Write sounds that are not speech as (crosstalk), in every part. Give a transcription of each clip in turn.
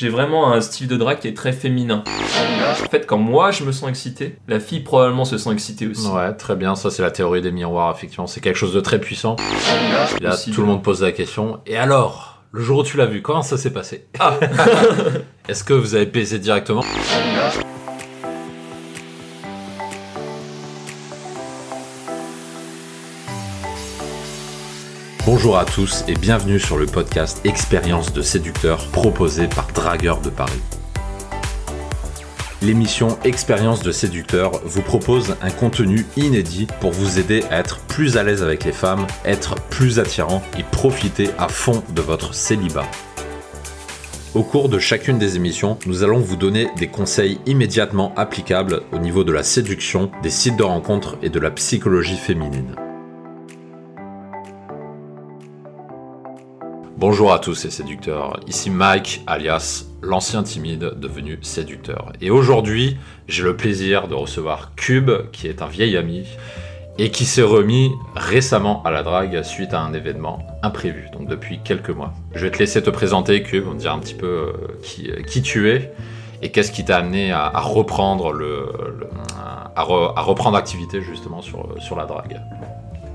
j'ai vraiment un style de drague qui est très féminin. En fait, quand moi je me sens excité, la fille probablement se sent excitée aussi. Ouais, très bien. Ça, c'est la théorie des miroirs, effectivement. C'est quelque chose de très puissant. Là, Aussi. tout le monde pose la question. Et alors Le jour où tu l'as vu, comment ça s'est passé? Ah. (laughs) Est-ce que vous avez baisé directement? Bonjour à tous et bienvenue sur le podcast Expérience de séducteur proposé par Dragueur de Paris. L'émission Expérience de séducteur vous propose un contenu inédit pour vous aider à être plus à l'aise avec les femmes, être plus attirant et profiter à fond de votre célibat. Au cours de chacune des émissions, nous allons vous donner des conseils immédiatement applicables au niveau de la séduction, des sites de rencontres et de la psychologie féminine. Bonjour à tous les séducteurs, ici Mike alias l'ancien timide devenu séducteur. Et aujourd'hui, j'ai le plaisir de recevoir Cube, qui est un vieil ami et qui s'est remis récemment à la drague suite à un événement imprévu, donc depuis quelques mois. Je vais te laisser te présenter, Cube, on dire un petit peu euh, qui, euh, qui tu es et qu'est-ce qui t'a amené à, reprendre le, à, activité justement sur la drague.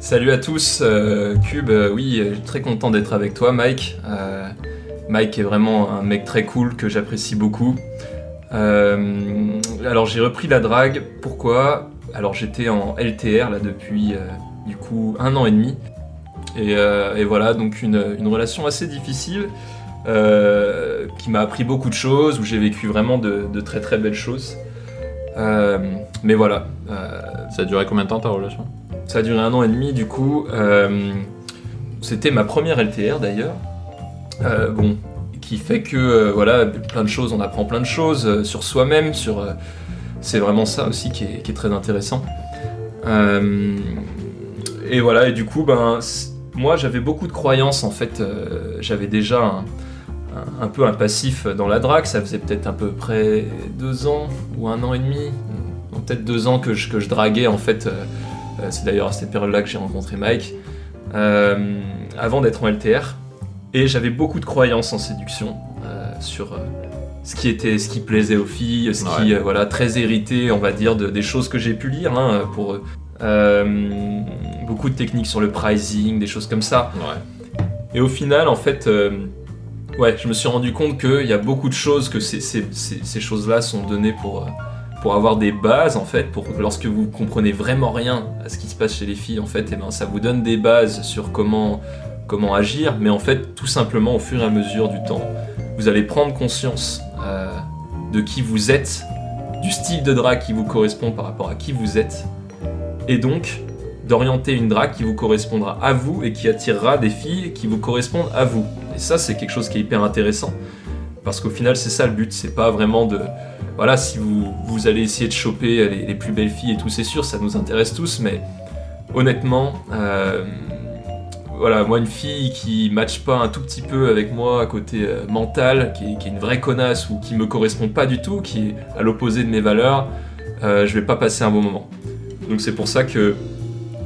Salut à tous, euh, Cube, euh, oui, euh, très content d'être avec toi, Mike. Mike est vraiment un mec très cool que j'apprécie beaucoup. Alors j'ai repris la drague, pourquoi? Alors j'étais en LTR là depuis du coup un an et demi. Et, voilà, donc une, relation assez difficile qui m'a appris beaucoup de choses, où j'ai vécu vraiment de, de très très belles choses. Mais voilà, Ça a duré combien de temps ta relation? Ça a duré un an et demi, du coup. euh, C'était ma première LTR d'ailleurs. Euh, bon, qui fait que, euh, voilà, plein de choses, on apprend plein de choses sur soi-même, sur. c'est vraiment ça aussi qui est, très intéressant. Et voilà, et du coup, ben, moi j'avais beaucoup de croyances en fait. j'avais déjà un, peu un passif dans la drague, ça faisait peut-être à peu près deux ans ou un an et demi, peut-être deux ans que je draguais en fait. Euh, c'est d'ailleurs à cette période-là que j'ai rencontré Mike, euh, avant d'être en LTR. Et j'avais beaucoup de croyances en séduction euh, sur ce qui était, ce qui plaisait aux filles, ce qui, Ouais. voilà, très hérité, on va dire, de- des choses que j'ai pu lire hein, pour beaucoup de techniques sur le pricing, des choses comme ça. Ouais. Et au final, en fait, ouais, je me suis rendu compte qu'il y a beaucoup de choses, que ces, ces- ces- ces choses-là sont données pour, pour avoir des bases, en fait, pour que lorsque vous comprenez vraiment rien à ce qui se passe chez les filles, en fait, et ben, ça vous donne des bases sur comment, comment agir, mais en fait, tout simplement, au fur et à mesure du temps, vous allez prendre conscience euh, de qui vous êtes, du style de drague qui vous correspond par rapport à qui vous êtes, et donc d'orienter une drague qui vous correspondra à vous et qui attirera des filles qui vous correspondent à vous. Et ça, c'est quelque chose qui est hyper intéressant. Parce qu'au final, c'est ça le but. C'est pas vraiment de. Voilà, si vous, allez essayer de choper les, les plus belles filles et tout, c'est sûr, ça nous intéresse tous, mais honnêtement, euh, voilà, moi, une fille qui matche pas un tout petit peu avec moi à côté euh, mental, qui est, une vraie connasse ou qui me correspond pas du tout, qui est à l'opposé de mes valeurs, euh, je vais pas passer un bon moment. Donc c'est pour ça que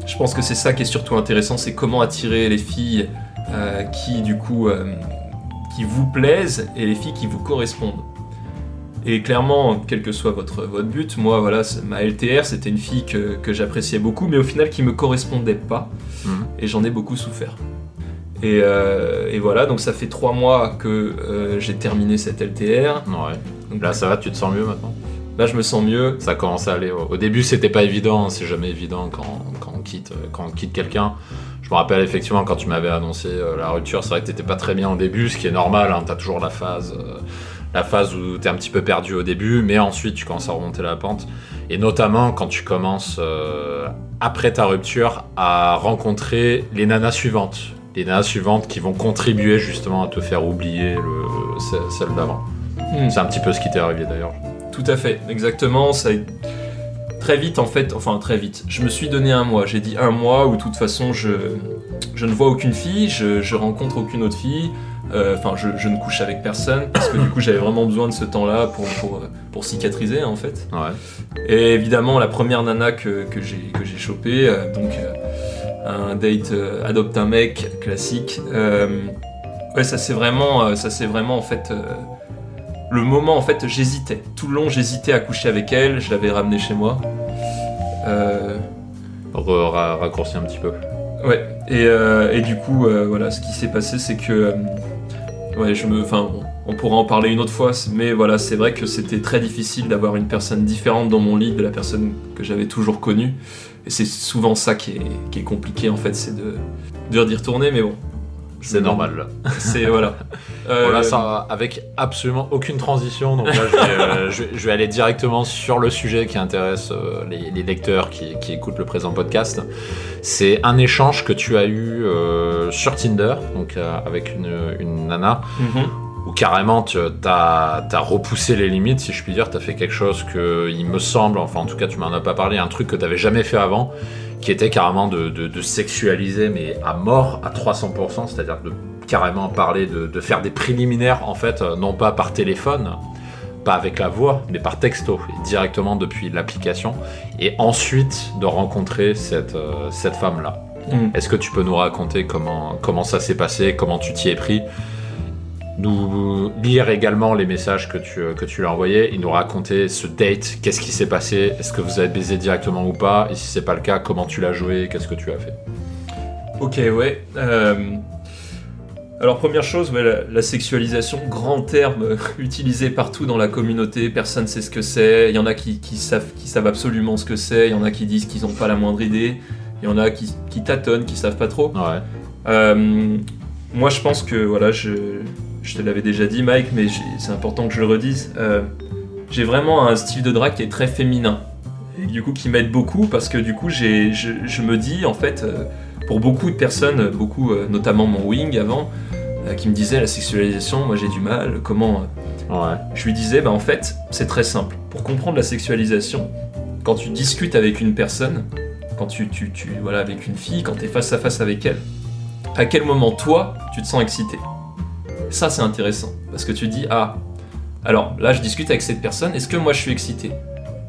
je pense que c'est ça qui est surtout intéressant, c'est comment attirer les filles euh, qui du coup euh, qui vous plaisent et les filles qui vous correspondent. Et clairement, quel que soit votre, votre but, moi voilà, ma LTR c'était une fille que, que j'appréciais beaucoup, mais au final qui me correspondait pas, Mhm. et j'en ai beaucoup souffert. Et, euh, et voilà, donc ça fait trois mois que euh, j'ai terminé cette LTR. Ouais. Donc Là, ça va, tu te sens mieux maintenant? Là, je me sens mieux. Ça commence à aller. Au début, c'était pas évident, hein, c'est jamais évident quand, quand on quitte, euh, quand on quitte quelqu'un. Je me rappelle effectivement quand tu m'avais annoncé euh, la rupture, c'est vrai que t'étais pas très bien au début, ce qui est normal, hein, t'as toujours la phase, euh, la phase où t'es un petit peu perdu au début, mais ensuite tu commences à remonter la pente. Et notamment quand tu commences, euh, après ta rupture, à rencontrer les nanas suivantes. Les nanas suivantes qui vont contribuer justement à te faire oublier le, ce- celle d'avant. Hmm. C'est un petit peu ce qui t'est arrivé d'ailleurs. Tout à fait, exactement. Ça très vite en fait, enfin très vite. Je me suis donné un mois. J'ai dit un mois où de toute façon je, je ne vois aucune fille, je, je rencontre aucune autre fille. Euh, Enfin, je, je ne couche avec personne parce que du coup j'avais vraiment besoin de ce temps-là pour, pour, pour cicatriser en fait. Ouais. Et évidemment la première nana que, que j'ai chopée, euh, donc euh, un date adopte un mec classique. ouais, ça c'est vraiment, ça c'est vraiment en fait. le moment, en fait, j'hésitais. Tout le long, j'hésitais à coucher avec elle. Je l'avais ramenée chez moi. Euh, raccourci un petit peu. Ouais, et, euh, et du coup, euh, voilà, ce qui s'est passé, c'est que. ouais, je me. Enfin, bon, on pourra en parler une autre fois, mais voilà, c'est vrai que c'était très difficile d'avoir une personne différente dans mon lit de la personne que j'avais toujours connue. Et c'est souvent ça qui est, qui est compliqué, en fait, c'est de, de d'y retourner, mais bon. C'est normal. C'est. voilà. (laughs) Euh, Voilà, ça, avec absolument aucune transition. Donc là, je vais, euh, (laughs) je vais- je vais aller directement sur le sujet qui intéresse euh, les, les lecteurs qui, qui écoutent le présent podcast. C'est un échange que tu as eu sur Tinder, donc avec une, une nana, mhm. où carrément tu as, repoussé les limites, si je puis dire. Tu as fait quelque chose que, il me semble, enfin en tout cas, tu m'en as pas parlé, un truc que tu n'avais jamais fait avant, qui était carrément de, de- de sexualiser, mais à mort, à 300%, c'est-à-dire de carrément parler de, de faire des préliminaires, en fait, euh, non pas par téléphone, pas avec la voix, mais par texto, directement depuis l'application, et ensuite de rencontrer cette, euh, cette femme-là. Mhm. Est-ce que tu peux nous raconter comment, comment ça s'est passé, comment tu t'y es pris? Nous lire également les messages que tu, que tu lui as envoyés et nous raconter ce date, qu'est-ce qui s'est passé, est-ce que vous avez baisé directement ou pas, et si c'est pas le cas, comment tu l'as joué, qu'est-ce que tu as fait? Ok, ouais. euh, Alors, première chose, ouais, la, la sexualisation, grand terme euh, utilisé partout dans la communauté, personne sait ce que c'est. Il y en a qui, qui savent, qui savent absolument ce que c'est, il y en a qui disent qu'ils n'ont pas la moindre idée, il y en a qui, qui tâtonnent, qui savent pas trop. Ouais. Euh, moi, je pense que, voilà, je, je te l'avais déjà dit, Mike, mais c'est important que je le redise. euh, j'ai vraiment un style de drague qui est très féminin. Et du coup, qui m'aide beaucoup parce que, du coup, je, je me dis, en fait, euh, pour beaucoup de personnes, beaucoup, euh, notamment mon wing avant, qui me disaient la sexualisation, moi j'ai du mal, comment. Ouais. je lui disais, bah en fait, c'est très simple. Pour comprendre la sexualisation, quand tu discutes avec une personne, quand tu, tu, tu voilà, avec une fille, quand tu es face à face avec elle, à quel moment toi, tu te sens excité? Ça, c'est intéressant. Parce que tu dis, ah, alors là, je discute avec cette personne, est-ce que moi je suis excité?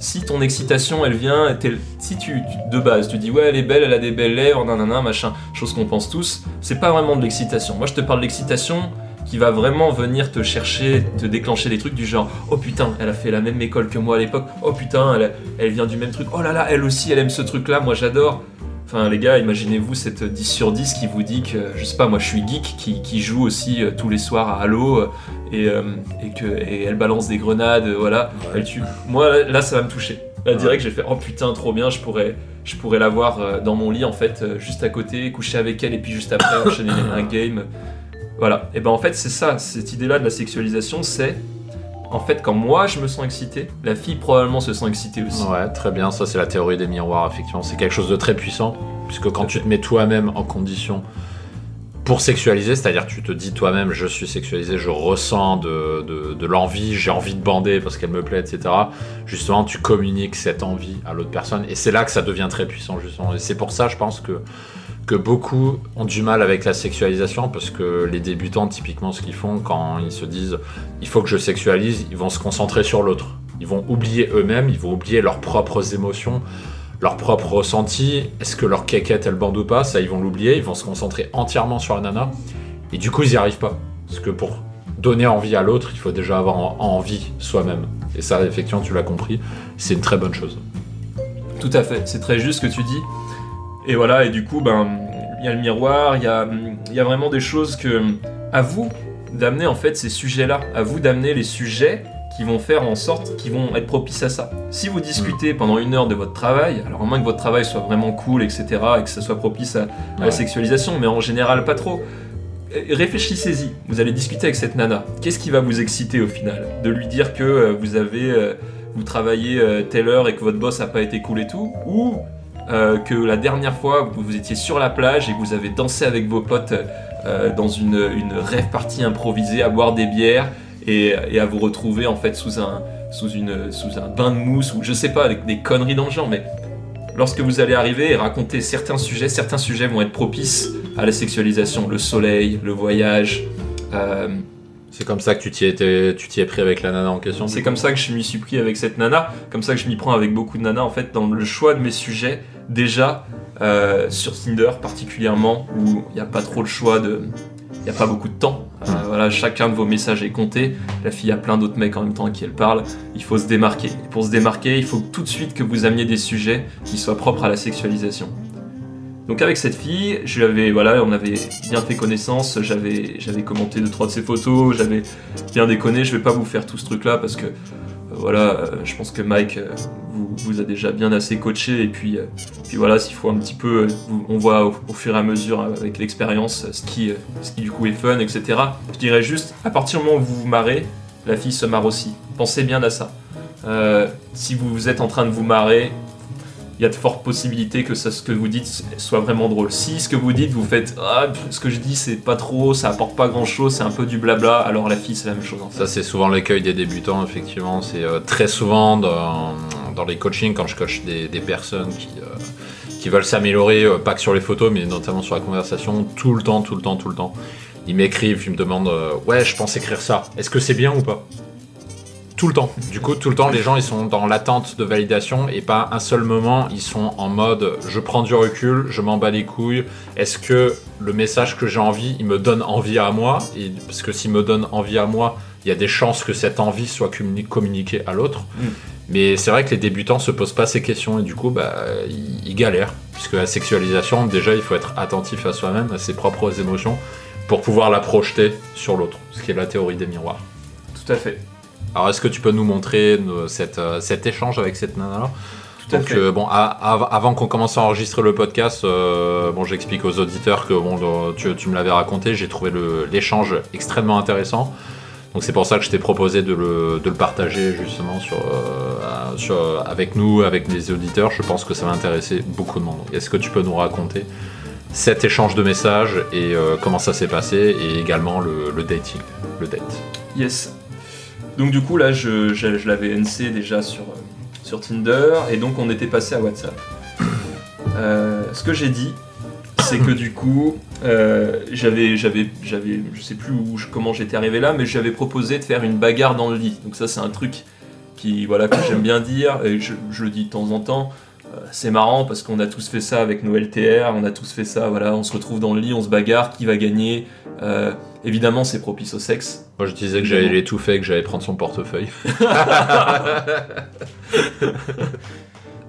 Si ton excitation elle vient, si tu, de base tu dis ouais elle est belle, elle a des belles lèvres, nanana, machin, chose qu'on pense tous, c'est pas vraiment de l'excitation. Moi je te parle d'excitation qui va vraiment venir te chercher, te déclencher des trucs du genre oh putain elle a fait la même école que moi à l'époque, oh putain elle vient du même truc, oh là là elle aussi elle aime ce truc là, moi j'adore. Enfin les gars imaginez-vous cette 10 sur 10 qui vous dit que je sais pas moi je suis geek qui, qui joue aussi euh, tous les soirs à Halo euh, et, euh, et que et elle balance des grenades, euh, voilà. Elle tue. Moi, là, là, ça va me toucher. Là, direct, j'ai fait Oh putain, trop bien, je pourrais, je pourrais l'avoir euh, dans mon lit, en fait, euh, juste à côté, coucher avec elle, et puis juste après, enchaîner (coughs) un game. Voilà. Et ben, en fait, c'est ça, cette idée-là de la sexualisation, c'est. En fait, quand moi je me sens excité, la fille probablement se sent excitée aussi. Ouais, très bien. Ça, c'est la théorie des miroirs, effectivement. C'est quelque chose de très puissant, puisque quand tu te mets toi-même en condition pour sexualiser, c'est-à-dire tu te dis toi-même, je suis sexualisé, je ressens de, de- de l'envie, j'ai envie de bander parce qu'elle me plaît, etc. Justement, tu communiques cette envie à l'autre personne, et c'est là que ça devient très puissant, justement. Et c'est pour ça, je pense que que beaucoup ont du mal avec la sexualisation parce que les débutants typiquement ce qu'ils font quand ils se disent il faut que je sexualise ils vont se concentrer sur l'autre. Ils vont oublier eux-mêmes ils vont oublier leurs propres émotions leurs propres ressentis. Est-ce que leur quéquette elle bande ou pas? Ça ils vont l'oublier ils vont se concentrer entièrement sur la nana. Et du coup ils n'y arrivent pas. Parce que pour donner envie à l'autre il faut déjà avoir en- envie soi-même. Et ça effectivement tu l'as compris c'est une très bonne chose. Tout à fait, c'est très juste ce que tu dis. Et voilà, et du coup, ben, y a le miroir, il y a, il y a vraiment des choses que. À vous d'amener en fait ces sujets-là, à vous d'amener les sujets qui vont faire en sorte, qui vont être propices à ça. Si vous discutez pendant une heure de votre travail, alors à moins que votre travail soit vraiment cool, etc., et que ça soit propice à, à la sexualisation, mais en général pas trop. Euh, Réfléchissez-y, vous allez discuter avec cette nana. Qu'est-ce qui va vous exciter au final? De lui dire que euh, vous avez, euh, vous travaillez telle heure et que votre boss a pas été cool et tout, ou euh, que la dernière fois vous, vous étiez sur la plage et vous avez dansé avec vos potes euh, dans une, une rêve partie improvisée à boire des bières et, et à vous retrouver en fait sous un, sous une, sous un bain de mousse ou je sais pas, avec des conneries dans le genre, mais lorsque vous allez arriver et raconter certains sujets, certains sujets vont être propices à la sexualisation, le soleil, le voyage. euh, c'est comme ça que tu t'y étais- tu t'y es pris avec la nana en question c'est comme ça que je m'y suis pris avec cette nana, comme ça que je m'y prends avec beaucoup de nanas en fait dans le choix de mes sujets. Déjà euh, sur Tinder particulièrement où il n'y a pas trop le choix de, il n'y a pas beaucoup de temps. Euh, Mm. voilà, chacun de vos messages est compté. La fille a plein d'autres mecs en même temps à qui elle parle. Il faut se démarquer. Et pour se démarquer, il faut tout de suite que vous ameniez des sujets qui soient propres à la sexualisation. Donc avec cette fille, je lui avais, voilà, on avait bien fait connaissance, j'avais, j'avais commenté deux trois de ses photos, j'avais bien déconné. Je vais pas vous faire tout ce truc-là parce que, euh, voilà, euh, je pense que Mike euh, vous, a déjà bien assez coaché et puis, puis voilà, s'il faut un petit peu, on voit au, fur et à mesure avec l'expérience ce qui, ce qui du coup est fun, etc. Je dirais juste, à partir du moment où vous vous marrez, la fille se marre aussi. Pensez bien à ça. Si vous êtes en train de vous marrer, il y a de fortes possibilités que ça, ce que vous dites soit vraiment drôle. Si ce que vous dites, vous faites ah, ce que je dis, c'est pas trop, ça apporte pas grand chose, c'est un peu du blabla, alors la fille, c'est la même chose en fait. Ça, c'est souvent l'écueil des débutants, effectivement. C'est euh, très souvent dans, dans les coachings, quand je coach des, des personnes qui, euh, qui veulent s'améliorer, euh, pas que sur les photos, mais notamment sur la conversation, tout le temps, tout le temps, tout le temps. Ils m'écrivent, ils me demandent euh, Ouais, je pense écrire ça. Est-ce que c'est bien ou pas? Tout le temps. Du coup, tout le temps, les gens, ils sont dans l'attente de validation et pas un seul moment, ils sont en mode Je prends du recul, je m'en bats les couilles. Est-ce que le message que j'ai envie, il me donne envie à moi? Et, Parce que s'il me donne envie à moi, il y a des chances que cette envie soit communi- communiquée à l'autre. Mm. Mais c'est vrai que les débutants se posent pas ces questions et du coup, bah, ils, ils galèrent. Puisque la sexualisation, déjà, il faut être attentif à soi-même, à ses propres émotions, pour pouvoir la projeter sur l'autre. Ce qui est la théorie des miroirs. Tout à fait. Alors, est-ce que tu peux nous montrer euh, cette, euh, cet échange avec cette nana-là donc euh, bon, à- avant qu'on commence à enregistrer le podcast, euh, bon, j'explique aux auditeurs que bon, le- tu, tu me l'avais raconté, j'ai trouvé l'échange extrêmement intéressant. Donc c'est pour ça que je t'ai proposé de le, de le partager justement sur, euh, sur- avec nous, avec les auditeurs. Je pense que ça va intéresser beaucoup de monde. Est-ce que tu peux nous raconter cet échange de messages et comment ça s'est passé et également le, le dating, le date? Yes. Donc du coup là je, je- l'avais NC déjà sur, euh, sur Tinder et donc on était passé à WhatsApp. Euh, ce que j'ai dit, c'est que du coup euh, j'avais, j'avais, j'avais, je sais plus où, comment j'étais arrivé là, mais j'avais proposé de faire une bagarre dans le lit. Donc ça c'est un truc qui voilà que j'aime bien dire et je, je le dis de temps en temps. Euh, C'est marrant parce qu'on a tous fait ça avec nos LTR, on a tous fait ça, voilà, on se retrouve dans le lit, on se bagarre, qui va gagner? Euh, évidemment c'est propice au sexe, Moi je disais que j'allais l'étouffer, que j'allais prendre son portefeuille. (laughs)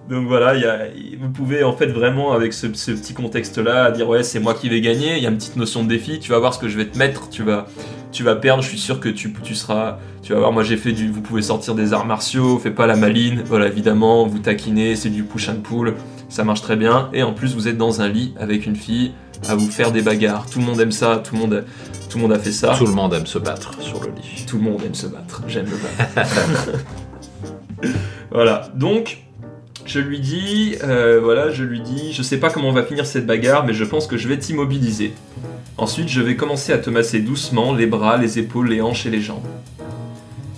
Donc voilà, il y a- vous pouvez en fait vraiment avec ce, ce petit contexte-là dire ouais c'est moi qui vais gagner, il y a une petite notion de défi, tu vas voir ce que je vais te mettre, tu vas, tu vas perdre, je suis sûr que tu, tu seras, tu vas voir moi j'ai fait du, vous pouvez sortir des arts martiaux, fais pas la maline, voilà évidemment, vous taquinez, c'est du push and pull, ça marche très bien, et en plus vous êtes dans un lit avec une fille à vous faire des bagarres, tout le monde aime ça, tout le monde, tout le monde a fait ça. Tout le monde aime se battre sur le lit. Tout le monde aime se battre, j'aime le battre. (laughs) voilà, donc je lui dis, euh, voilà, je lui dis, je sais pas comment on va finir cette bagarre, mais je pense que je vais t'immobiliser. Ensuite, je vais commencer à te masser doucement les bras, les épaules, les hanches et les jambes.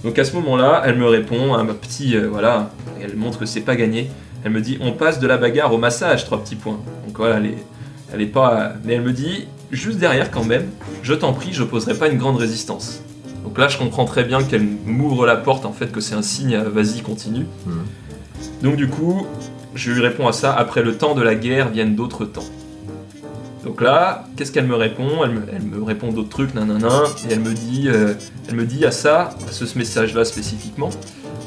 Donc à ce moment-là, elle me répond, un petit, euh, voilà, elle montre que c'est pas gagné. Elle me dit, on passe de la bagarre au massage, trois petits points. Donc voilà, elle elle est pas, mais elle me dit, juste derrière quand même, je t'en prie, je poserai pas une grande résistance. Donc là, je comprends très bien qu'elle m'ouvre la porte, en fait, que c'est un signe, à vas-y, continue. Mhm. Donc du coup, je lui réponds à ça, après le temps de la guerre viennent d'autres temps. Donc là, qu'est-ce qu'elle me répond? Elle me, elle me répond d'autres trucs, nanana, et elle me dit, euh, elle me dit à ça, à ce, ce message-là spécifiquement.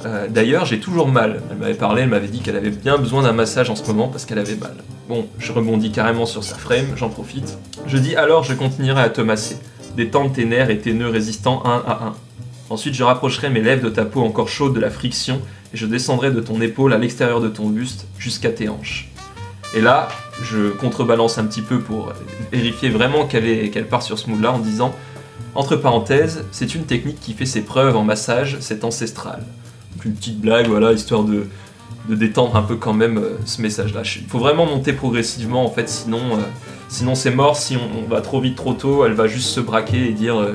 euh, D'ailleurs, j'ai toujours mal. Elle m'avait parlé, elle m'avait dit qu'elle avait bien besoin d'un massage en ce moment parce qu'elle avait mal. Bon, je rebondis carrément sur sa frame, j'en profite. Je dis alors, je continuerai à te masser, tes nerfs et tes nœuds résistants un à un. Ensuite, je rapprocherai mes lèvres de ta peau encore chaude de la friction et je descendrai de ton épaule à l'extérieur de ton buste jusqu'à tes hanches. Et là, je contrebalance un petit peu pour vérifier vraiment qu'elle qu'elle part sur ce move-là en disant Entre parenthèses, c'est une technique qui fait ses preuves en massage, c'est ancestral. Donc une petite blague, voilà, histoire de, de détendre un peu quand même euh, ce message-là. Il faut vraiment monter progressivement en fait, sinon, euh, sinon c'est mort. Si on, va trop vite, trop tôt, elle va juste se braquer et dire euh,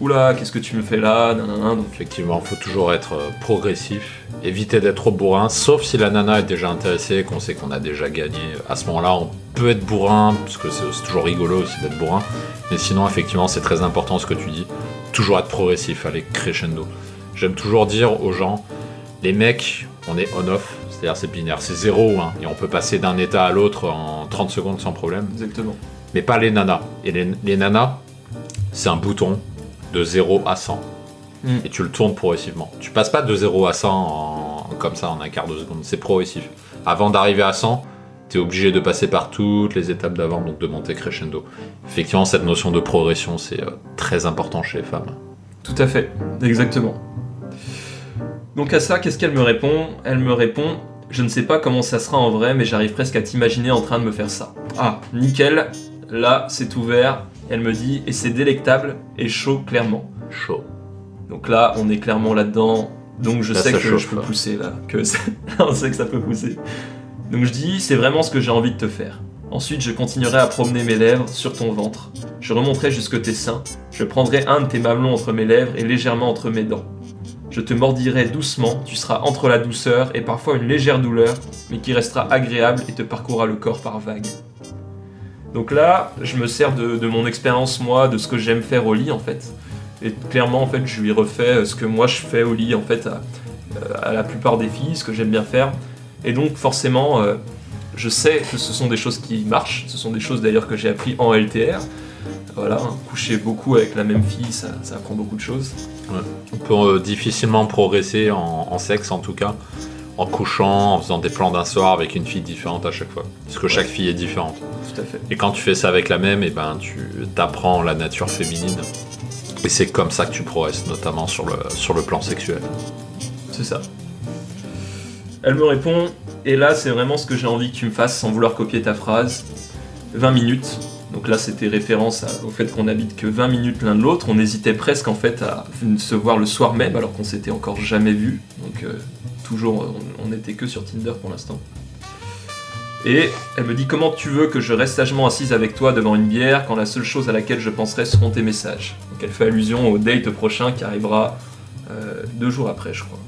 Oula, qu'est-ce que tu me fais là. Donc, Effectivement, il faut toujours être euh, progressif, éviter d'être trop bourrin, sauf si la nana est déjà intéressée, qu'on sait qu'on a déjà gagné. À ce moment-là, on peut être bourrin, parce que c'est toujours rigolo aussi d'être bourrin. Mais sinon, effectivement, c'est très important ce que tu dis. Toujours être progressif, aller crescendo. J'aime toujours dire aux gens, les mecs, on est on-off, c'est-à-dire c'est binaire, c'est 0 ou 1, et on peut passer d'un état à l'autre en 30 secondes sans problème exactement. mais pas les nanas. Et les, les nanas, c'est un bouton de 0 à 100. Mm. Et tu le tournes progressivement. Tu passes pas de 0 à 100 en- comme ça en un quart de seconde, c'est progressif. Avant d'arriver à 100, tu es obligé de passer par toutes les étapes d'avant, donc de monter crescendo. Effectivement, cette notion de progression, c'est euh, très important chez les femmes. Tout à fait, exactement. Donc à ça, qu'est-ce qu'elle me répond? Elle me répond Je ne sais pas comment ça sera en vrai, mais j'arrive presque à t'imaginer en train de me faire ça. Ah, nickel, là c'est ouvert. Elle me dit Et c'est délectable et chaud clairement. Chaud. Donc là, on est clairement là-dedans. Donc je Là, sais ça que je peux là. pousser là. Que c'est- (laughs) on sait que ça peut pousser. Donc je dis C'est vraiment ce que j'ai envie de te faire. Ensuite, je continuerai à promener mes lèvres sur ton ventre. Je remonterai jusque tes seins. Je prendrai un de tes mamelons entre mes lèvres et légèrement entre mes dents. Je te mordirai doucement, tu seras entre la douceur et parfois une légère douleur, mais qui restera agréable et te parcourra le corps par vagues. Donc là, je me sers de, mon expérience, moi, de ce que j'aime faire au lit, en fait. Et clairement, en fait, je lui refais euh, ce que moi je fais au lit, en fait, à, euh, à la plupart des filles, ce que j'aime bien faire. Et donc, forcément, euh, je sais que ce sont des choses qui marchent. Ce sont des choses d'ailleurs que j'ai appris en LTR. Voilà, coucher beaucoup avec la même fille, ça, ça apprend beaucoup de choses. On peut euh, difficilement progresser en, en sexe, en tout cas, en couchant, en faisant des plans d'un soir avec une fille différente à chaque fois. Parce que chaque fille est différente. Tout à fait. Et quand tu fais ça avec la même, et ben, tu t'apprends la nature féminine. Et c'est comme ça que tu progresses, notamment sur le, sur le plan sexuel. C'est ça. Elle me répond, et là c'est vraiment ce que j'ai envie que tu me fasses sans vouloir copier ta phrase. 20 minutes. Donc là c'était référence au fait qu'on habite que 20 minutes l'un de l'autre. On hésitait presque en fait à se voir le soir même alors qu'on s'était encore jamais vu. Donc euh, toujours on, on était que sur Tinder pour l'instant. Et elle me dit comment tu veux que je reste sagement assise avec toi devant une bière quand la seule chose à laquelle je penserai seront tes messages? Donc elle fait allusion au date prochain qui arrivera euh, deux jours après je crois.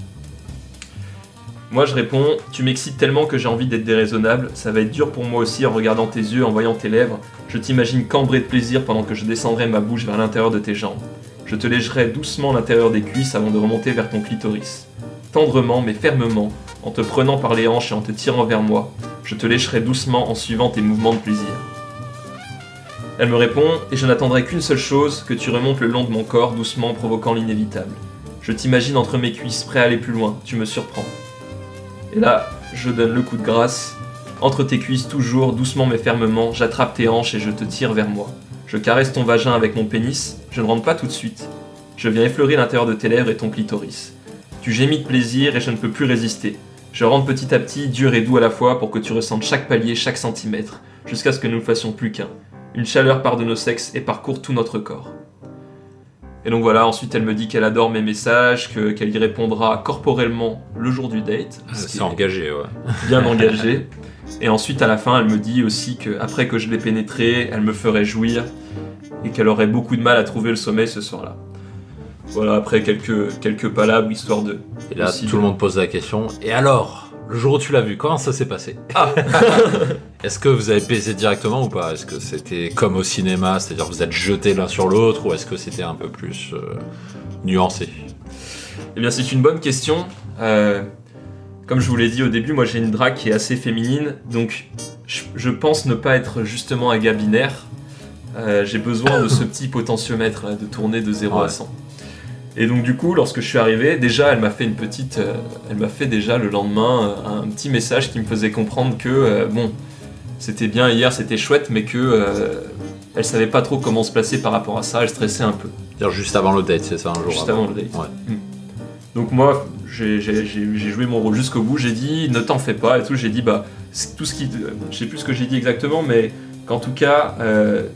Moi je réponds, tu m'excites tellement que j'ai envie d'être déraisonnable, ça va être dur pour moi aussi en regardant tes yeux, en voyant tes lèvres, je t'imagine cambrer de plaisir pendant que je descendrai ma bouche vers l'intérieur de tes jambes. Je te légerai doucement l'intérieur des cuisses avant de remonter vers ton clitoris. Tendrement mais fermement, en te prenant par les hanches et en te tirant vers moi, je te lécherai doucement en suivant tes mouvements de plaisir. Elle me répond, et je n'attendrai qu'une seule chose, que tu remontes le long de mon corps doucement provoquant l'inévitable. Je t'imagine entre mes cuisses, prêt à aller plus loin, tu me surprends. Et là, je donne le coup de grâce. Entre tes cuisses, toujours, doucement mais fermement, j'attrape tes hanches et je te tire vers moi. Je caresse ton vagin avec mon pénis, je ne rentre pas tout de suite. Je viens effleurer l'intérieur de tes lèvres et ton clitoris. Tu gémis de plaisir et je ne peux plus résister. Je rentre petit à petit, dur et doux à la fois, pour que tu ressentes chaque palier, chaque centimètre, jusqu'à ce que nous ne fassions plus qu'un. Une chaleur part de nos sexes et parcourt tout notre corps. Et donc voilà, ensuite elle me dit qu'elle adore mes messages, que- qu'elle y répondra corporellement le jour du date. qui C'est est engagé, ouais. bien (laughs) engagé. Et ensuite, à la fin, elle me dit aussi que après que je l'ai pénétré, elle me ferait jouir et qu'elle aurait beaucoup de mal à trouver le sommeil ce soir-là. Voilà, après quelques, quelques palabres, histoire de. Et là, aussi tout le monde pose la question. Et alors? Le jour où tu l'as vu, comment ça s'est passé Ah (laughs) Est-ce que vous avez baisé directement ou pas Est-ce que c'était comme au cinéma, c'est-à-dire vous êtes jetés l'un sur l'autre, ou est-ce que c'était un peu plus euh, nuancé Eh bien, c'est une bonne question. Euh, comme je vous l'ai dit au début, moi j'ai une drague qui est assez féminine, donc je, je pense ne pas être justement un gars binaire. Euh, j'ai besoin de ce (coughs) petit potentiomètre là, de tourner de 0 à Ouais. 100. Et donc du coup, lorsque je suis arrivé, déjà elle m'a fait une petite, euh, elle m'a fait déjà le lendemain euh, un petit message qui me faisait comprendre que euh, bon, c'était bien hier, c'était chouette, mais que elle savait pas trop comment se placer par rapport à ça, elle stressait un peu. C'est-à-dire juste avant le date, c'est ça, un jour Juste avant le date. Ouais. Donc moi, j'ai joué mon rôle jusqu'au bout. J'ai dit, ne t'en fais pas et tout. J'ai dit, bah, tout ce qui, je sais plus ce que j'ai dit exactement, mais qu'en tout cas,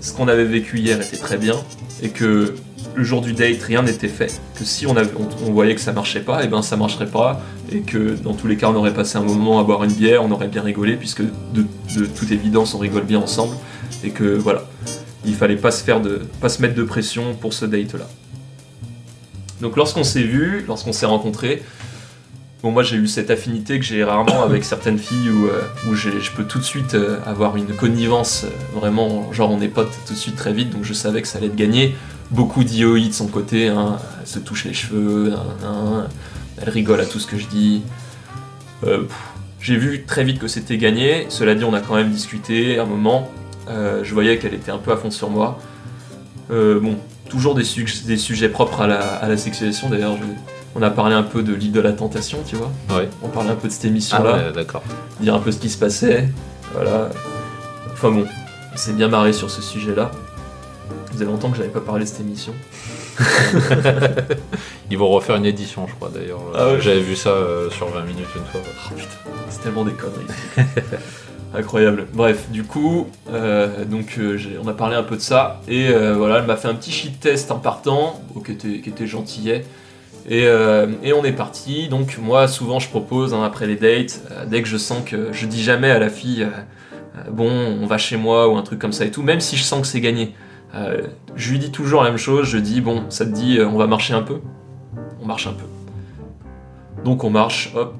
ce qu'on avait vécu hier était très bien et que le jour du date, rien n'était fait. Que si on, voyait que ça marchait pas, et ben ça marcherait pas et que dans tous les cas, on aurait passé un moment à boire une bière, on aurait bien rigolé puisque de, toute évidence, on rigole bien ensemble et que voilà, il fallait pas se faire de, pas se mettre de pression pour ce date là. Donc lorsqu'on s'est vu, lorsqu'on s'est rencontrés, bon moi j'ai eu cette affinité que j'ai rarement avec certaines filles où, euh, je peux tout de suite euh, avoir une connivence, euh, vraiment genre on est potes tout de suite très vite, donc je savais que ça allait être gagné. Beaucoup d'IOI de son côté, hein, elle se touche les cheveux, hein, hein, elle rigole à tout ce que je dis. Euh, j'ai vu très vite que c'était gagné, cela dit on a quand même discuté un moment, Euh, je voyais qu'elle était un peu à fond sur moi. Euh, bon, toujours des, su- des sujets propres à la, à la sexualisation. D'ailleurs, on a parlé un peu de l'île de la tentation, tu vois. Ouais. On parlait un peu de cette Ah émission-là, ouais, d'accord. dire un peu ce qui se passait. Voilà. Enfin bon, on s'est bien marré sur ce sujet-là. Ça faisait longtemps que j'avais pas parlé de cette émission. (laughs) Ils vont refaire une édition, je crois d'ailleurs. Ah ouais. J'avais vu ça euh, sur 20 minutes une fois. Oh putain, c'est tellement des conneries. (laughs) Incroyable. Bref, du coup, euh, donc euh, j'ai- on a parlé un peu de ça et euh, voilà, elle m'a fait un petit shit test en partant, oh, qui était, qui était gentillet. Et, euh, et on est parti. Donc moi, souvent, je propose hein, après les dates, euh, dès que je sens que je dis jamais à la fille, euh, euh, bon, on va chez moi ou un truc comme ça et tout, même si je sens que c'est gagné. Euh, je lui dis toujours la même chose. Je dis bon, ça te dit, euh, on va marcher un peu? On marche un peu. Donc on marche, hop,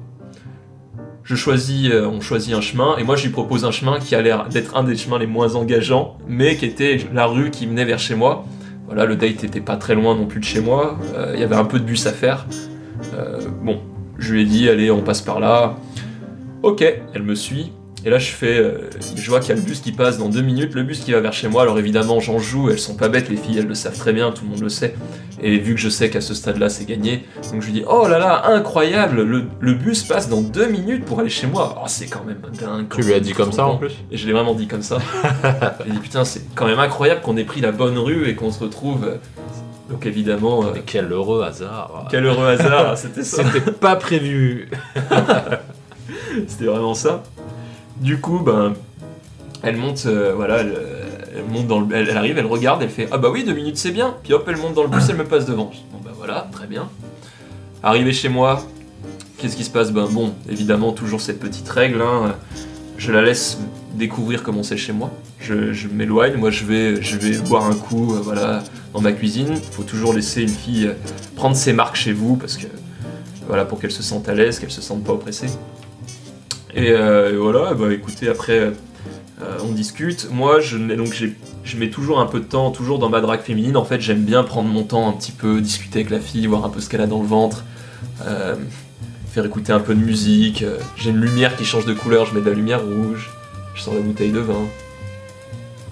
je choisis, euh, on choisit un chemin, et moi je lui propose un chemin qui a l'air d'être un des chemins les moins engageants, mais qui était la rue qui menait vers chez moi. Voilà, le date était pas très loin non plus de chez moi, il y avait un peu de bus à faire. Bon, je lui ai dit, allez, on passe par là. Ok, elle me suit, et là je fais, euh, je vois qu'il y a le bus qui passe dans deux minutes, le bus qui va vers chez moi, alors évidemment j'en joue, elles sont pas bêtes, les filles, elles le savent très bien, tout le monde le sait, et vu que je sais qu'à ce stade-là c'est gagné, donc je lui dis oh là là incroyable le, le bus passe dans deux minutes pour aller chez moi. Oh c'est quand même dingue. Tu lui as dit comme ça en plus Et je l'ai vraiment dit comme ça. (laughs) J'ai dit putain c'est quand même incroyable qu'on ait pris la bonne rue et qu'on se retrouve. Donc évidemment euh, Mais quel heureux hasard. quel heureux hasard c'était ça. C'était pas prévu. (laughs) C'était vraiment ça. Du coup ben elle monte euh, voilà elle, monte dans le elle, elle arrive elle regarde elle fait ah bah oui deux minutes c'est bien puis hop elle monte dans le bus elle me passe devant. Bon bah voilà très bien. Arrivé chez moi, qu'est-ce qui se passe? Ben bon, évidemment, toujours cette petite règle, hein, je la laisse découvrir comment c'est chez moi. Je, je m'éloigne, moi je vais, je vais boire un coup euh, voilà, dans ma cuisine. Il faut toujours laisser une fille euh, prendre ses marques chez vous parce que voilà, pour qu'elle se sente à l'aise, qu'elle se sente pas oppressée. Et, euh, et voilà, bah écoutez, après euh, on discute. Moi je, mets- donc, je mets toujours un peu de temps, toujours dans ma drague féminine. En fait, j'aime bien prendre mon temps un petit peu, discuter avec la fille, voir un peu ce qu'elle a dans le ventre. Euh, faire écouter un peu de musique. J'ai une lumière qui change de couleur, je mets de la lumière rouge. Je sors la bouteille de vin.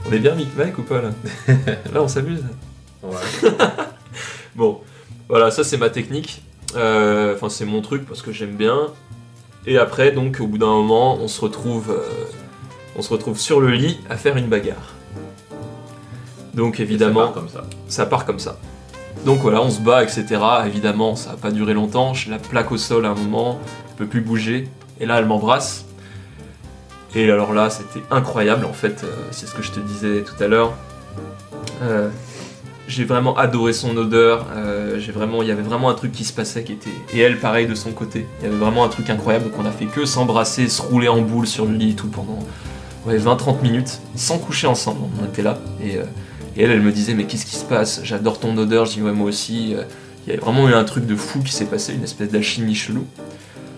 On est bien Mick Mike ou pas là? (laughs) Là on s'amuse? Ouais. (laughs) Bon, voilà, ça c'est ma technique. Euh, Enfin c'est mon truc parce que j'aime bien. Et après donc au bout d'un moment on se retrouve, euh, on se retrouve sur le lit à faire une bagarre. Donc évidemment Ça part comme ça. ça part comme ça. Donc voilà, on se bat, etc. Évidemment, ça va pas durer longtemps. Je la plaque au sol à un moment, elle peut plus bouger. Et là, elle m'embrasse. Et alors là, c'était incroyable. En fait, euh, c'est ce que je te disais tout à l'heure. Euh, j'ai vraiment adoré son odeur. euh, vraiment, il y avait vraiment un truc qui se passait qui était. Et elle, pareil de son côté. Il y avait vraiment un truc incroyable. Donc on a fait que s'embrasser, se rouler en boule sur le lit et tout pendant ouais, 20-30 minutes, sans coucher ensemble. On était là. Et euh, et elle, elle me disait, mais qu'est-ce qui se passe? J'adore ton odeur. Je dis, ouais, moi aussi. Euh, Il y a vraiment eu un truc de fou qui s'est passé, une espèce d'alchimie chelou.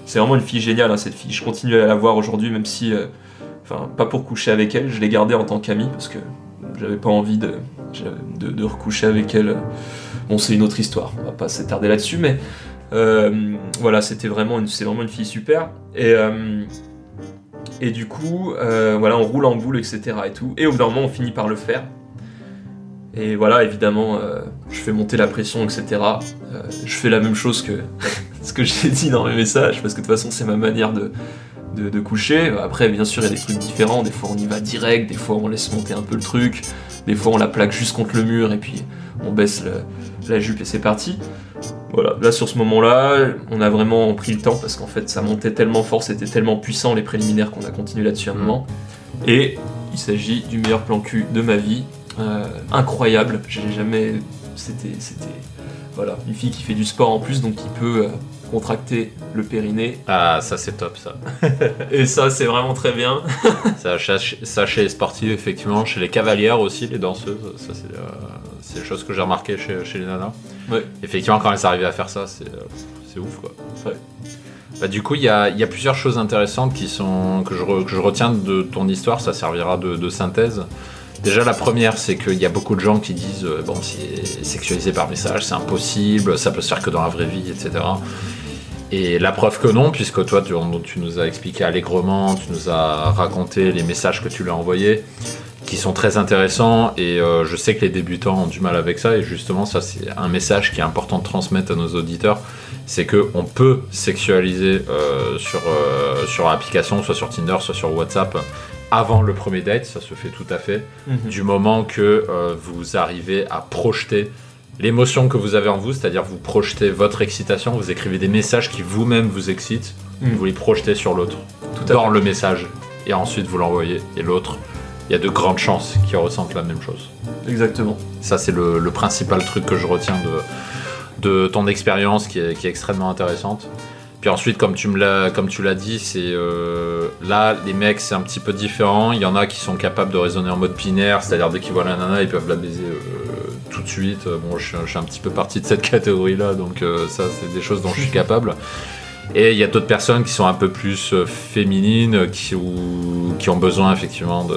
C'est vraiment une fille géniale, hein, cette fille. Je continue à la voir aujourd'hui, même si. Enfin, pas pour coucher avec elle, je l'ai gardée en tant qu'amie parce que j'avais pas envie de, de, recoucher avec elle. Bon, c'est une autre histoire, on va pas s'attarder là-dessus, mais euh, voilà, c'était vraiment une, c'est vraiment fille super. Et, euh, du coup, euh, voilà, on roule en boule, etc. et tout. Et au bout d'un moment, on finit par le faire. Et voilà, évidemment, je fais monter la pression, etc. Je fais la même chose que (laughs) ce que j'ai dit dans mes messages, parce que de toute façon, c'est ma manière de, de, de coucher. Après, bien sûr, il y a des trucs différents. Des fois, on y va direct, des fois, on laisse monter un peu le truc, des fois, on la plaque juste contre le mur et puis on baisse le- la jupe et c'est parti. Voilà, là, sur ce moment-là, on a vraiment pris le temps parce qu'en fait, ça montait tellement fort, c'était tellement puissant les préliminaires qu'on a continué là-dessus un Mhm. moment. Et il s'agit du meilleur plan cul de ma vie. Euh, incroyable, j'ai jamais. C'était. C'était. Voilà, une fille qui fait du sport en plus, donc qui peut euh, contracter le périnée. Ah, ça c'est top ça. (laughs) Et ça, c'est vraiment très bien. (laughs) ça, chez- ça chez les sportifs, effectivement, chez les cavalières aussi, les danseuses, ça c'est euh, des choses que j'ai remarquées chez, chez les nanas. Ouais. Effectivement, quand elles arrivaient à faire ça, c'est euh, c'est ouf quoi. Ouais. Bah, du coup, il y a, il y a plusieurs choses intéressantes qui sont, que, je, re- que je retiens de ton histoire, ça servira de, de synthèse. Déjà, la première, c'est qu'il y a beaucoup de gens qui disent euh, bon, c'est sexualisé par message, c'est impossible, ça peut se faire que dans la vraie vie, etc. Et la preuve que non, puisque toi, tu, nous as expliqué allègrement, tu nous as raconté les messages que tu lui as envoyés, qui sont très intéressants et euh, je sais que les débutants ont du mal avec ça et justement ça c'est un message qui est important de transmettre à nos auditeurs c'est que on peut sexualiser euh, sur, sur l'application soit sur Tinder soit sur WhatsApp avant le premier date ça se fait tout à fait Mhm. du moment que euh, vous arrivez à projeter l'émotion que vous avez en vous c'est-à-dire vous projetez votre excitation vous écrivez des messages qui vous-même vous excitent Mhm. vous les projetez sur l'autre dans fait. le message et ensuite vous l'envoyez et l'autre il y a de grandes chances qu'il ressente la même chose Exactement. ça c'est le, le principal truc que je retiens de, de ton expérience qui est, qui est extrêmement intéressante puis ensuite comme tu me l'as comme tu l'as dit c'est euh, là les mecs c'est un petit peu différent. Il y en a qui sont capables de raisonner en mode binaire c'est à dire dès qu'ils voient la nana ils peuvent la baiser euh, tout de suite. Euh, bon je, suis- je suis un petit peu parti de cette (laughs) catégorie là donc euh, ça c'est des choses dont je suis capable et il y a d'autres personnes qui sont un peu plus euh, féminines, qui, ou, qui ont besoin effectivement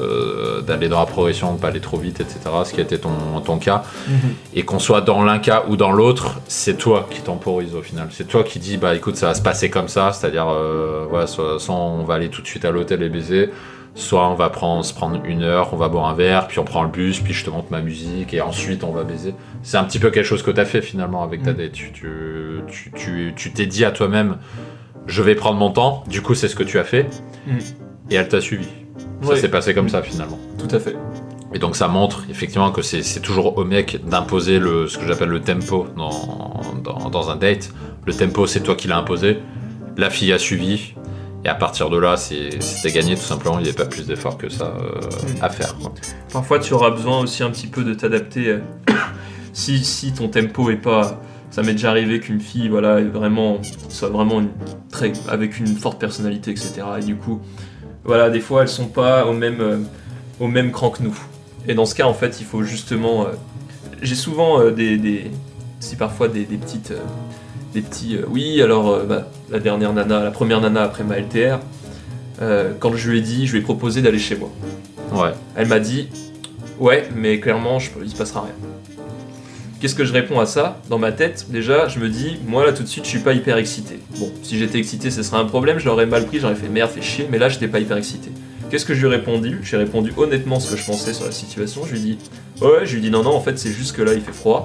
d'aller dans la progression, de pas aller trop vite, etc. Ce qui a été ton, ton cas. Et qu'on soit dans l'un cas ou dans l'autre, c'est toi qui temporise au final. C'est toi qui dis, bah écoute, ça va se passer comme ça, c'est-à-dire, euh, voilà, soit, soit on va aller tout de suite à l'hôtel et baiser, soit on va prendre, se prendre une heure, on va boire un verre, puis on prend le bus, puis je te montre ma musique, et ensuite on va baiser. C'est un petit peu quelque chose que tu as fait finalement avec ta Mm. date. Tu tu- tu- tu- tu t'es dit à toi-même, je vais prendre mon temps, du coup c'est ce que tu as fait, Mm. et elle t'a suivi. Ça s'est passé comme ça finalement. Tout à fait. Et donc ça montre effectivement que c'est toujours au mec d'imposer le ce que j'appelle le tempo dans, dans, dans un date. Le tempo c'est toi qui l'as imposé, la fille a suivi, et à partir de là c'est- c'était gagné tout simplement, il n'y avait pas plus d'effort que ça euh, à faire. quoi. Parfois, tu auras besoin aussi un petit peu de t'adapter. euh, (coughs) si, si ton tempo est pas. Ça m'est déjà arrivé qu'une fille, voilà, est vraiment, soit vraiment une, très, avec une forte personnalité, etc. Et du coup, voilà, des fois, elles sont pas au même, euh, au même cran que nous. Et dans ce cas, en fait, il faut justement. euh, J'ai souvent des, des, si parfois des, des petites, des petits. euh, oui, alors euh, bah, la dernière nana, la première nana après ma LTR. euh, quand je lui ai dit, je lui ai proposé d'aller chez moi. Ouais, Elle m'a dit Ouais, mais clairement, je, il se passera rien. Qu'est-ce que je réponds à ça? Dans ma tête, déjà, je me dis Moi là tout de suite, je suis pas hyper excité. Bon, si j'étais excité, ce serait un problème, je l'aurais mal pris, j'aurais fait merde, fait chier, mais là, j'étais pas hyper excité. Qu'est-ce que je lui ai répondu? J'ai répondu honnêtement ce que je pensais sur la situation. Je lui ai dit Ouais, je lui ai dit Non, non, en fait, c'est juste que là, il fait froid.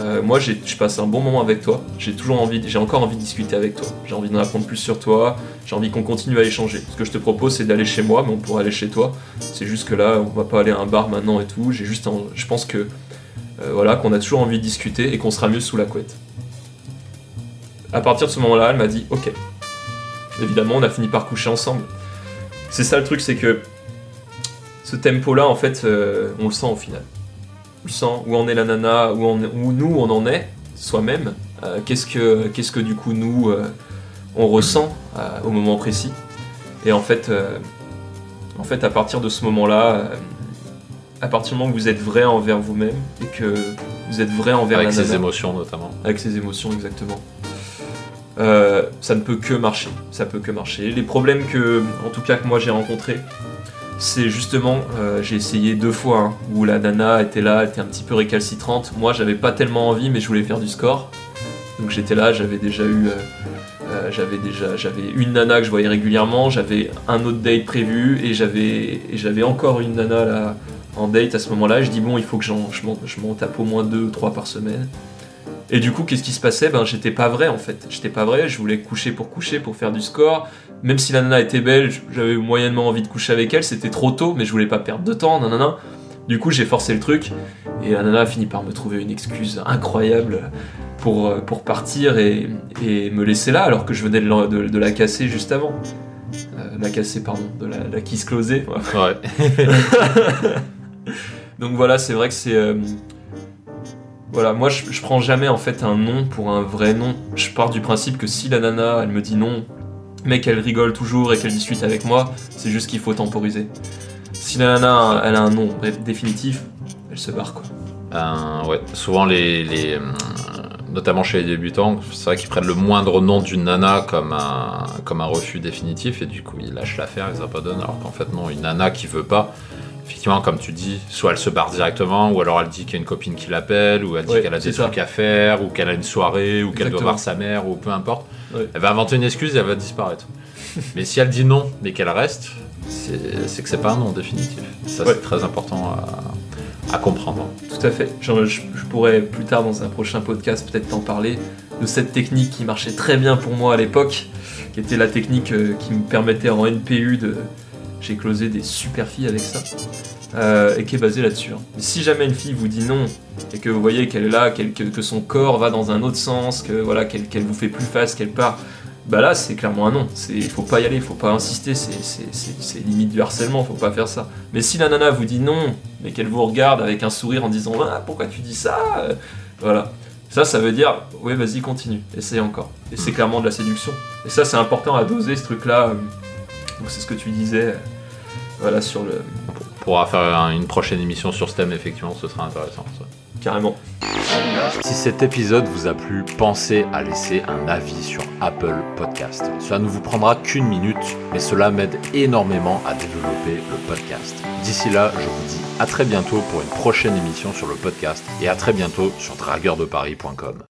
Euh, moi, je passe un bon moment avec toi. J'ai toujours envie, j'ai encore envie de discuter avec toi. J'ai envie d'en apprendre plus sur toi. J'ai envie qu'on continue à échanger. Ce que je te propose, c'est d'aller chez moi, mais on pourrait aller chez toi. C'est juste que là, on va pas aller à un bar maintenant et tout. J'ai juste, je pense que euh, voilà, qu'on a toujours envie de discuter et qu'on sera mieux sous la couette. À partir de ce moment-là, elle m'a dit OK. Évidemment, on a fini par coucher ensemble. C'est ça le truc, c'est que ce tempo-là, en fait, euh, on le sent au final. Où en est la nana, où, on- où nous on en est soi-même. Euh, qu'est-ce que, qu'est-ce que du coup nous euh, on ressent euh, au moment précis. Et en fait, en fait, à partir de ce moment-là, à partir du moment où vous êtes vrai envers vous-même et que vous êtes vrai envers avec la ses émotions notamment. avec ses émotions exactement. Ça ne peut que marcher, ça peut que marcher. Les problèmes que, en tout cas que moi j'ai rencontrés, c'est justement, euh, j'ai essayé deux fois hein, où la nana était là, était un petit peu récalcitrante. Moi j'avais pas tellement envie, mais je voulais faire du score. Donc j'étais là, j'avais déjà eu, euh, euh, j'avais déjà, j'avais une nana que je voyais régulièrement, j'avais un autre date prévu et j'avais, encore une nana en date à ce moment-là. Je dis bon, il faut que je m'en tape au moins deux ou trois par semaine. Et du coup, qu'est-ce qui se passait? Ben, j'étais pas vrai en fait. J'étais pas vrai. Je voulais coucher pour coucher, pour faire du score. Même si la nana était belle, j'avais moyennement envie de coucher avec elle. C'était trop tôt, mais je voulais pas perdre de temps. Nanana. Du coup, j'ai forcé le truc. Et la nana a fini par me trouver une excuse incroyable pour, euh, pour partir et, et me laisser là, alors que je venais de la, de- de la casser juste avant. Euh, la casser, pardon, de la, la kiss closée. Ouais. (laughs) (laughs) Donc voilà, c'est vrai que c'est. euh, Voilà, moi je, prends jamais en fait un nom pour un vrai nom. Je pars du principe que si la nana elle me dit non, mais qu'elle rigole toujours et qu'elle discute avec moi, c'est juste qu'il faut temporiser. Si la nana elle a un nom définitif, elle se barre quoi. Euh, ouais, souvent les, les, euh, notamment chez les débutants, c'est vrai qu'ils prennent le moindre nom d'une nana comme un, comme un refus définitif et du coup ils lâchent l'affaire, ils abandonnent alors qu'en fait non, une nana qui veut pas, effectivement comme tu dis, soit elle se barre directement ou alors elle dit qu'il y a une copine qui l'appelle ou elle dit Ouais, qu'elle a des ça. trucs à faire ou qu'elle a une soirée ou qu'elle doit voir sa mère ou peu importe. Ouais. Elle va inventer une excuse et elle va disparaître. (laughs) mais si elle dit non mais qu'elle reste, c'est que c'est pas un non définitif. Ça, Ouais. c'est très important à, à comprendre. Tout à fait. Genre, je, je pourrais plus tard dans un prochain podcast peut-être t'en parler de cette technique qui marchait très bien pour moi à l'époque, qui était la technique euh, qui me permettait en NPU de. J'ai closé des super filles avec ça. euh, et qui est basée là-dessus. hein. Si jamais une fille vous dit non et que vous voyez qu'elle est là, que, que son corps va dans un autre sens, que voilà qu'elle vous fait plus face, qu'elle part, bah là c'est clairement un non. Il faut pas y aller, il faut pas insister, c'est limite du harcèlement, faut pas faire ça. Mais si la nana vous dit non, mais qu'elle vous regarde avec un sourire en disant ah, pourquoi tu dis ça Euh, Voilà. Ça, ça veut dire oui, vas-y, continue, essaye encore. Et c'est clairement de la séduction. Et ça, c'est important à doser ce truc-là. euh, Donc c'est ce que tu disais. euh, Voilà, sur le. On pourra faire un- une prochaine émission sur ce thème, effectivement, ce sera intéressant. ça. Carrément. Si cet épisode vous a plu, pensez à laisser un avis sur Apple Podcast. Cela ne vous prendra qu'une minute, mais cela m'aide énormément à développer le podcast. D'ici là, je vous dis à très bientôt pour une prochaine émission sur le podcast et à très bientôt sur dragueurdeparis.com.